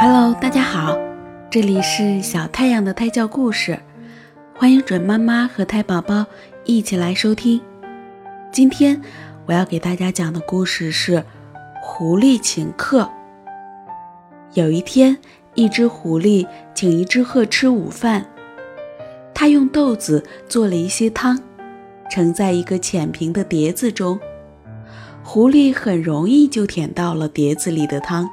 Hello，大家好，这里是小太阳的胎教故事，欢迎准妈妈和胎宝宝一起来收听。今天我要给大家讲的故事是《狐狸请客》。有一天，一只狐狸请一只鹤吃午饭，它用豆子做了一些汤，盛在一个浅平的碟子中。狐狸很容易就舔到了碟子里的汤，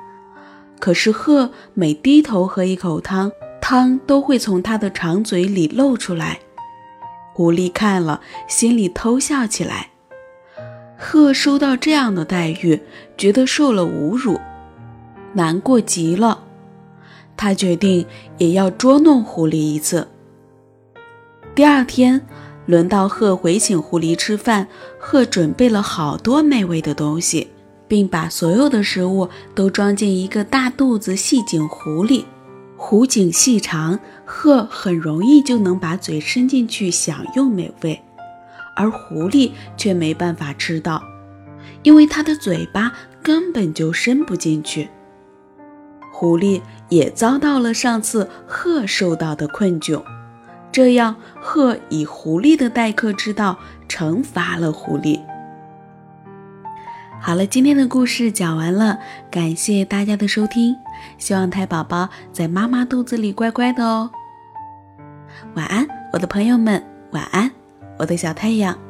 可是鹤每低头喝一口汤，汤都会从它的长嘴里漏出来。狐狸看了，心里偷笑起来。鹤收到这样的待遇，觉得受了侮辱，难过极了。他决定也要捉弄狐狸一次。第二天。轮到鹤回请狐狸吃饭，鹤准备了好多美味的东西，并把所有的食物都装进一个大肚子细颈壶里。壶颈细长，鹤很容易就能把嘴伸进去享用美味，而狐狸却没办法吃到，因为它的嘴巴根本就伸不进去。狐狸也遭到了上次鹤受到的困窘。这样，鹤以狐狸的待客之道惩罚了狐狸。好了，今天的故事讲完了，感谢大家的收听，希望胎宝宝在妈妈肚子里乖乖的哦。晚安，我的朋友们，晚安，我的小太阳。